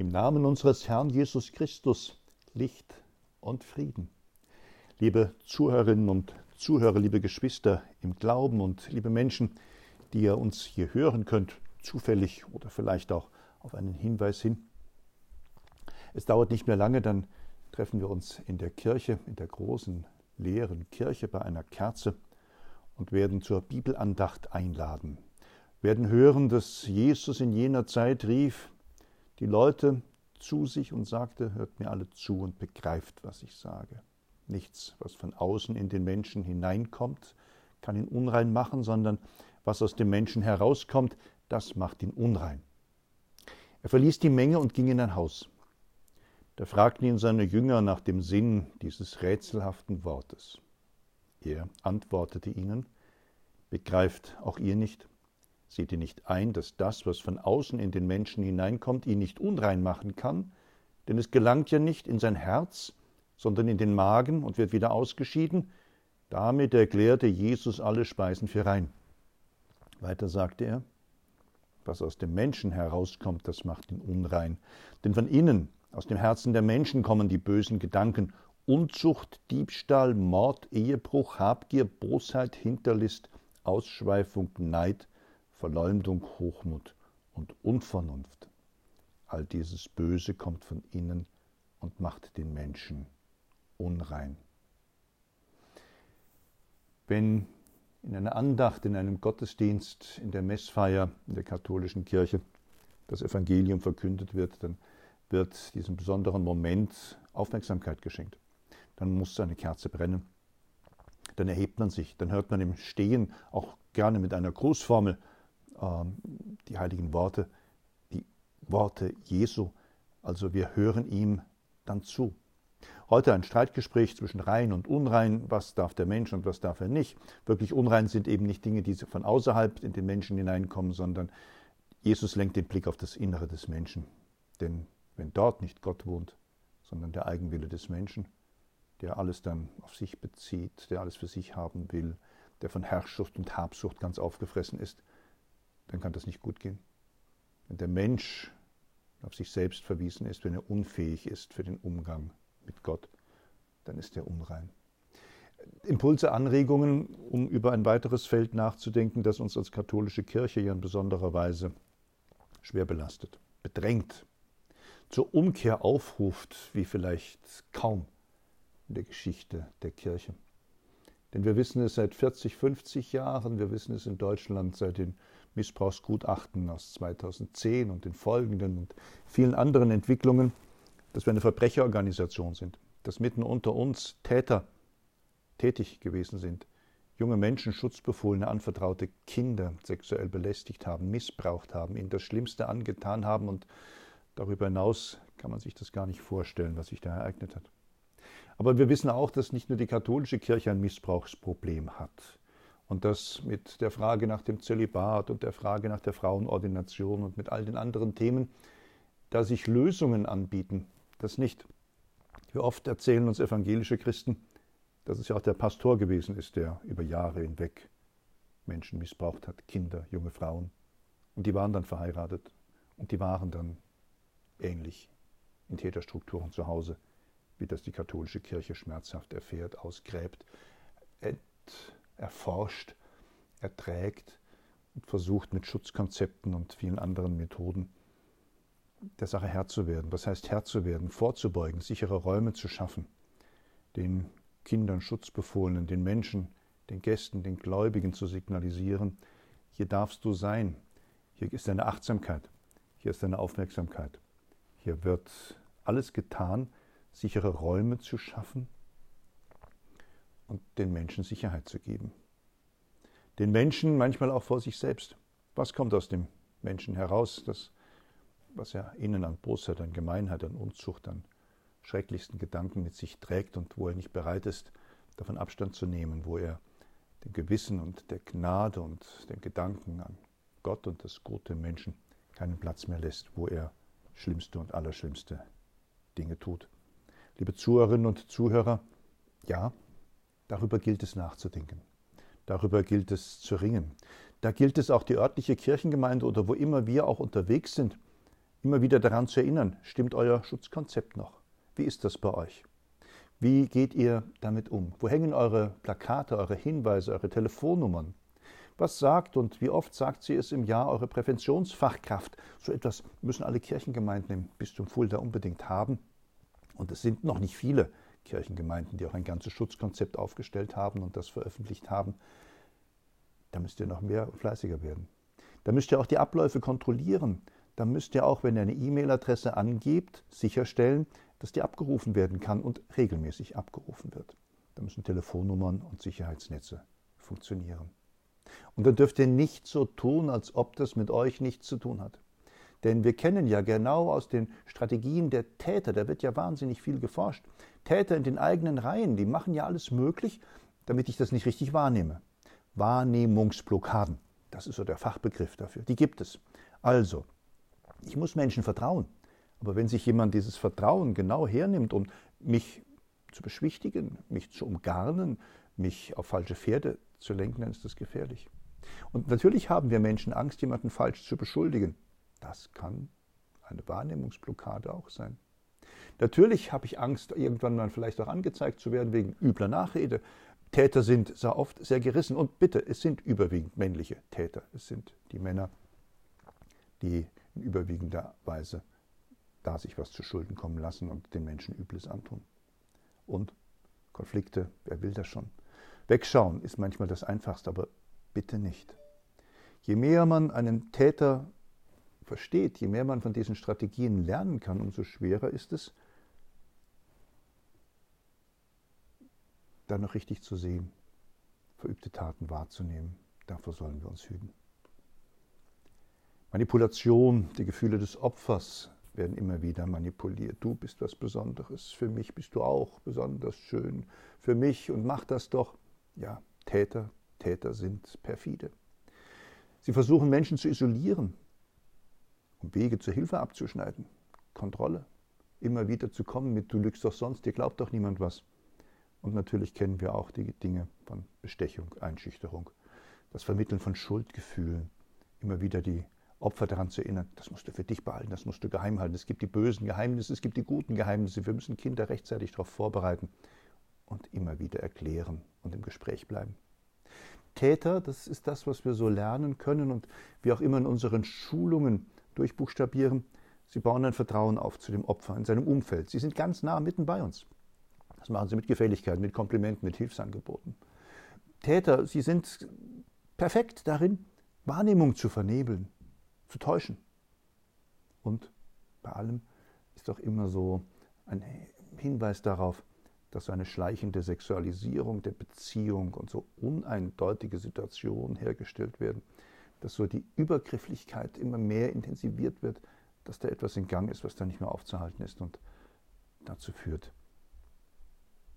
Im Namen unseres Herrn Jesus Christus, Licht und Frieden. Liebe Zuhörerinnen und Zuhörer, liebe Geschwister im Glauben und liebe Menschen, die ihr uns hier hören könnt, zufällig oder vielleicht auch auf einen Hinweis hin. Es dauert nicht mehr lange, dann treffen wir uns in der Kirche, in der großen leeren Kirche bei einer Kerze und werden zur Bibelandacht einladen, werden hören, dass Jesus in jener Zeit rief, die Leute zu sich und sagte, hört mir alle zu und begreift, was ich sage. Nichts, was von außen in den Menschen hineinkommt, kann ihn unrein machen, sondern was aus dem Menschen herauskommt, das macht ihn unrein. Er verließ die Menge und ging in ein Haus. Da fragten ihn seine Jünger nach dem Sinn dieses rätselhaften Wortes. Er antwortete ihnen, Begreift auch ihr nicht? Seht ihr nicht ein, dass das, was von außen in den Menschen hineinkommt, ihn nicht unrein machen kann? Denn es gelangt ja nicht in sein Herz, sondern in den Magen und wird wieder ausgeschieden. Damit erklärte Jesus alle Speisen für rein. Weiter sagte er, was aus dem Menschen herauskommt, das macht ihn unrein. Denn von innen, aus dem Herzen der Menschen kommen die bösen Gedanken, Unzucht, Diebstahl, Mord, Ehebruch, Habgier, Bosheit, Hinterlist, Ausschweifung, Neid, Verleumdung, Hochmut und Unvernunft. All dieses Böse kommt von innen und macht den Menschen unrein. Wenn in einer Andacht, in einem Gottesdienst, in der Messfeier in der katholischen Kirche das Evangelium verkündet wird, dann wird diesem besonderen Moment Aufmerksamkeit geschenkt. Dann muss eine Kerze brennen. Dann erhebt man sich. Dann hört man im Stehen auch gerne mit einer Grußformel die heiligen Worte, die Worte Jesu. Also wir hören ihm dann zu. Heute ein Streitgespräch zwischen rein und unrein. Was darf der Mensch und was darf er nicht? Wirklich unrein sind eben nicht Dinge, die von außerhalb in den Menschen hineinkommen, sondern Jesus lenkt den Blick auf das Innere des Menschen. Denn wenn dort nicht Gott wohnt, sondern der Eigenwille des Menschen, der alles dann auf sich bezieht, der alles für sich haben will, der von Herrschaft und Habsucht ganz aufgefressen ist, dann kann das nicht gut gehen. Wenn der Mensch auf sich selbst verwiesen ist, wenn er unfähig ist für den Umgang mit Gott, dann ist er unrein. Impulse, Anregungen, um über ein weiteres Feld nachzudenken, das uns als katholische Kirche ja in besonderer Weise schwer belastet, bedrängt, zur Umkehr aufruft, wie vielleicht kaum in der Geschichte der Kirche. Denn wir wissen es seit 40, 50 Jahren, wir wissen es in Deutschland seit den Missbrauchsgutachten aus 2010 und den folgenden und vielen anderen Entwicklungen, dass wir eine Verbrecherorganisation sind, dass mitten unter uns Täter tätig gewesen sind, junge Menschen Schutzbefohlene anvertraute Kinder sexuell belästigt haben, missbraucht haben, ihnen das Schlimmste angetan haben und darüber hinaus kann man sich das gar nicht vorstellen, was sich da ereignet hat. Aber wir wissen auch, dass nicht nur die katholische Kirche ein Missbrauchsproblem hat und das mit der Frage nach dem Zölibat und der Frage nach der Frauenordination und mit all den anderen Themen, da sich Lösungen anbieten, das nicht. Wie oft erzählen uns evangelische Christen, dass es ja auch der Pastor gewesen ist, der über Jahre hinweg Menschen missbraucht hat, Kinder, junge Frauen. Und die waren dann verheiratet und die waren dann ähnlich in Täterstrukturen zu Hause, wie das die katholische Kirche schmerzhaft erfährt, ausgräbt, erforscht, erträgt und versucht mit Schutzkonzepten und vielen anderen Methoden der Sache Herr zu werden. Was heißt Herr zu werden? Vorzubeugen, sichere Räume zu schaffen, den Kindern Schutzbefohlenen, den Menschen, den Gästen, den Gläubigen zu signalisieren, hier darfst du sein, hier ist deine Achtsamkeit, hier ist deine Aufmerksamkeit, hier wird alles getan, sichere Räume zu schaffen, und den Menschen Sicherheit zu geben. Den Menschen manchmal auch vor sich selbst. Was kommt aus dem Menschen heraus, das, was er innen an Bosheit, an Gemeinheit, an Unzucht, an schrecklichsten Gedanken mit sich trägt und wo er nicht bereit ist, davon Abstand zu nehmen, wo er dem Gewissen und der Gnade und den Gedanken an Gott und das Gute im Menschen keinen Platz mehr lässt, wo er schlimmste und allerschlimmste Dinge tut. Liebe Zuhörerinnen und Zuhörer, ja, Darüber gilt es nachzudenken. Darüber gilt es zu ringen. Da gilt es auch die örtliche Kirchengemeinde oder wo immer wir auch unterwegs sind, immer wieder daran zu erinnern, stimmt euer Schutzkonzept noch? Wie ist das bei euch? Wie geht ihr damit um? Wo hängen eure Plakate, eure Hinweise, eure Telefonnummern? Was sagt und wie oft sagt sie es im Jahr eure Präventionsfachkraft? So etwas müssen alle Kirchengemeinden im Bistum Fulda unbedingt haben. Und es sind noch nicht viele Kirchengemeinden, die auch ein ganzes Schutzkonzept aufgestellt haben und das veröffentlicht haben. Da müsst ihr noch mehr fleißiger werden. Da müsst ihr auch die Abläufe kontrollieren. Da müsst ihr auch, wenn ihr eine E-Mail-Adresse angebt, sicherstellen, dass die abgerufen werden kann und regelmäßig abgerufen wird. Da müssen Telefonnummern und Sicherheitsnetze funktionieren. Und dann dürft ihr nicht so tun, als ob das mit euch nichts zu tun hat. Denn wir kennen ja genau aus den Strategien der Täter, da wird ja wahnsinnig viel geforscht. Täter in den eigenen Reihen, die machen ja alles möglich, damit ich das nicht richtig wahrnehme. Wahrnehmungsblockaden, das ist so der Fachbegriff dafür. Die gibt es. Also, ich muss Menschen vertrauen. Aber wenn sich jemand dieses Vertrauen genau hernimmt, um mich zu beschwichtigen, mich zu umgarnen, mich auf falsche Pferde zu lenken, dann ist das gefährlich. Und natürlich haben wir Menschen Angst, jemanden falsch zu beschuldigen. Das kann eine Wahrnehmungsblockade auch sein. Natürlich habe ich Angst, irgendwann mal vielleicht auch angezeigt zu werden wegen übler Nachrede. Täter sind sehr oft sehr gerissen. Und bitte, es sind überwiegend männliche Täter. Es sind die Männer, die in überwiegender Weise da sich was zu Schulden kommen lassen und den Menschen Übles antun. Und Konflikte, wer will das schon? Wegschauen ist manchmal das Einfachste, aber bitte nicht. Je mehr man einen Täter versteht, je mehr man von diesen Strategien lernen kann, umso schwerer ist es, dann noch richtig zu sehen, verübte Taten wahrzunehmen. Davor sollen wir uns hüten. Manipulation, die Gefühle des Opfers werden immer wieder manipuliert. Du bist was Besonderes, für mich bist du auch besonders schön, für mich und mach das doch. Ja, Täter, Täter sind perfide. Sie versuchen Menschen zu isolieren, um Wege zur Hilfe abzuschneiden. Kontrolle. Immer wieder zu kommen mit, du lügst doch sonst, dir glaubt doch niemand was. Und natürlich kennen wir auch die Dinge von Bestechung, Einschüchterung, das Vermitteln von Schuldgefühlen, immer wieder die Opfer daran zu erinnern, das musst du für dich behalten, das musst du geheim halten. Es gibt die bösen Geheimnisse, es gibt die guten Geheimnisse. Wir müssen Kinder rechtzeitig darauf vorbereiten und immer wieder erklären und im Gespräch bleiben. Täter, das ist das, was wir so lernen können und wie auch immer in unseren Schulungen durchbuchstabieren. Sie bauen ein Vertrauen auf zu dem Opfer in seinem Umfeld. Sie sind ganz nah mitten bei uns. Das machen sie mit Gefälligkeiten, mit Komplimenten, mit Hilfsangeboten. Täter, sie sind perfekt darin, Wahrnehmung zu vernebeln, zu täuschen. Und bei allem ist auch immer so ein Hinweis darauf, dass so eine schleichende Sexualisierung der Beziehung und so uneindeutige Situationen hergestellt werden, dass so die Übergrifflichkeit immer mehr intensiviert wird, dass da etwas in Gang ist, was da nicht mehr aufzuhalten ist und dazu führt,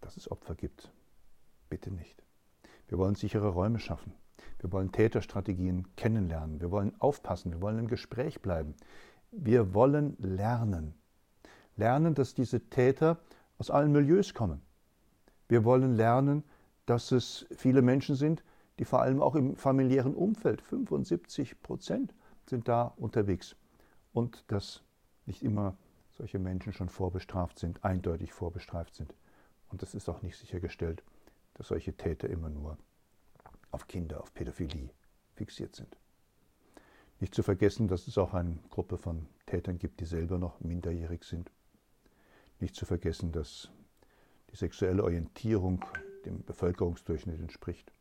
dass es Opfer gibt. Bitte nicht. Wir wollen sichere Räume schaffen. Wir wollen Täterstrategien kennenlernen. Wir wollen aufpassen. Wir wollen im Gespräch bleiben. Wir wollen lernen. Lernen, dass diese Täter aus allen Milieus kommen. Wir wollen lernen, dass es viele Menschen sind, die vor allem auch im familiären Umfeld, 75 Prozent sind da unterwegs. Und dass nicht immer solche Menschen schon vorbestraft sind, eindeutig vorbestraft sind. Und es ist auch nicht sichergestellt, dass solche Täter immer nur auf Kinder, auf Pädophilie fixiert sind. Nicht zu vergessen, dass es auch eine Gruppe von Tätern gibt, die selber noch minderjährig sind. Nicht zu vergessen, dass die sexuelle Orientierung dem Bevölkerungsdurchschnitt entspricht.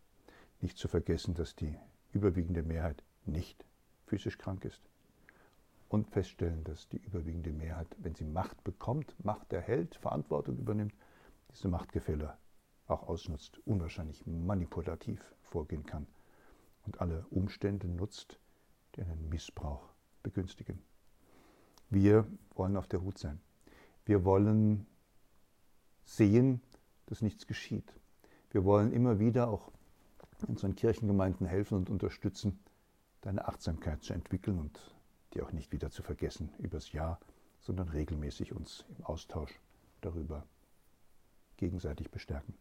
Nicht zu vergessen, dass die überwiegende Mehrheit nicht physisch krank ist. Und feststellen, dass die überwiegende Mehrheit, wenn sie Macht bekommt, Macht erhält, Verantwortung übernimmt, diese Machtgefälle auch ausnutzt, unwahrscheinlich manipulativ vorgehen kann und alle Umstände nutzt, die einen Missbrauch begünstigen. Wir wollen auf der Hut sein. Wir wollen sehen, dass nichts geschieht. Wir wollen immer wieder auch unseren Kirchengemeinden helfen und unterstützen, deine Achtsamkeit zu entwickeln und die auch nicht wieder zu vergessen übers Jahr, sondern regelmäßig uns im Austausch darüber gegenseitig bestärken.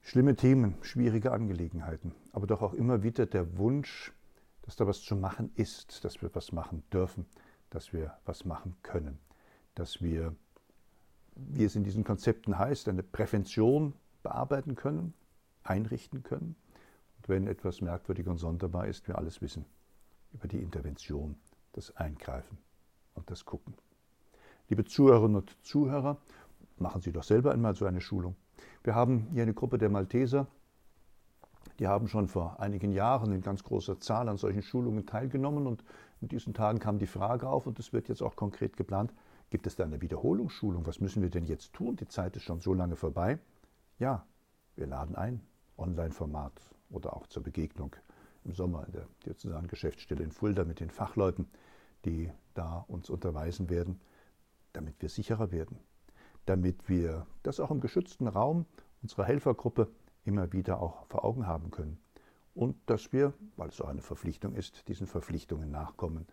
Schlimme Themen, schwierige Angelegenheiten, aber doch auch immer wieder der Wunsch, dass da was zu machen ist, dass wir was machen dürfen, dass wir was machen können, dass wir, wie es in diesen Konzepten heißt, eine Prävention bearbeiten können, einrichten können. Und wenn etwas merkwürdig und sonderbar ist, wir alles wissen über die Intervention, das Eingreifen und das Gucken. Liebe Zuhörerinnen und Zuhörer, machen Sie doch selber einmal so eine Schulung. Wir haben hier eine Gruppe der Malteser, die haben schon vor einigen Jahren in ganz großer Zahl an solchen Schulungen teilgenommen und in diesen Tagen kam die Frage auf und es wird jetzt auch konkret geplant, gibt es da eine Wiederholungsschulung? Was müssen wir denn jetzt tun? Die Zeit ist schon so lange vorbei. Ja, wir laden ein, Online-Format oder auch zur Begegnung im Sommer in der diözesanen Geschäftsstelle in Fulda mit den Fachleuten, die da uns unterweisen werden, damit wir sicherer werden, damit wir das auch im geschützten Raum unserer Helfergruppe immer wieder auch vor Augen haben können. Und dass wir, weil es auch eine Verpflichtung ist, diesen Verpflichtungen nachkommen.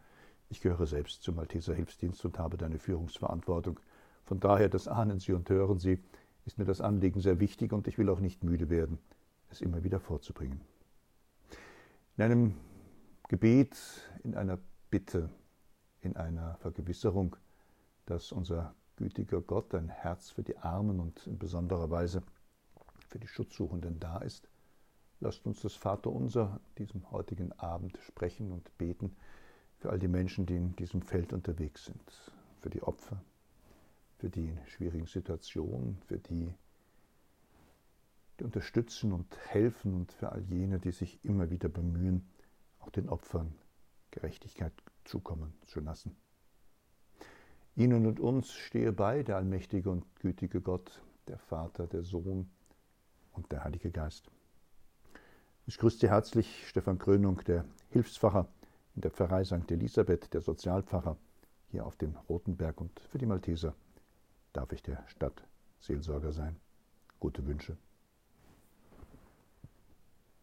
Ich gehöre selbst zum Malteser Hilfsdienst und habe deine Führungsverantwortung. Von daher, das ahnen Sie und hören Sie, ist mir das Anliegen sehr wichtig und ich will auch nicht müde werden, es immer wieder vorzubringen. In einem Gebet, in einer Bitte, in einer Vergewisserung, dass unser gütiger Gott ein Herz für die Armen und in besonderer Weise für die Schutzsuchenden da ist. Lasst uns das Vaterunser diesem heutigen Abend sprechen und beten für all die Menschen, die in diesem Feld unterwegs sind, für die Opfer, für die in schwierigen Situationen, für die, die unterstützen und helfen und für all jene, die sich immer wieder bemühen, auch den Opfern Gerechtigkeit zukommen zu lassen. Ihnen und uns stehe bei der allmächtige und gütige Gott, der Vater, der Sohn und der Heilige Geist. Ich grüße Sie herzlich, Stefan Krönung, der Hilfspfarrer in der Pfarrei St. Elisabeth, der Sozialpfarrer hier auf dem Rotenberg und für die Malteser darf ich der Stadtseelsorger sein. Gute Wünsche.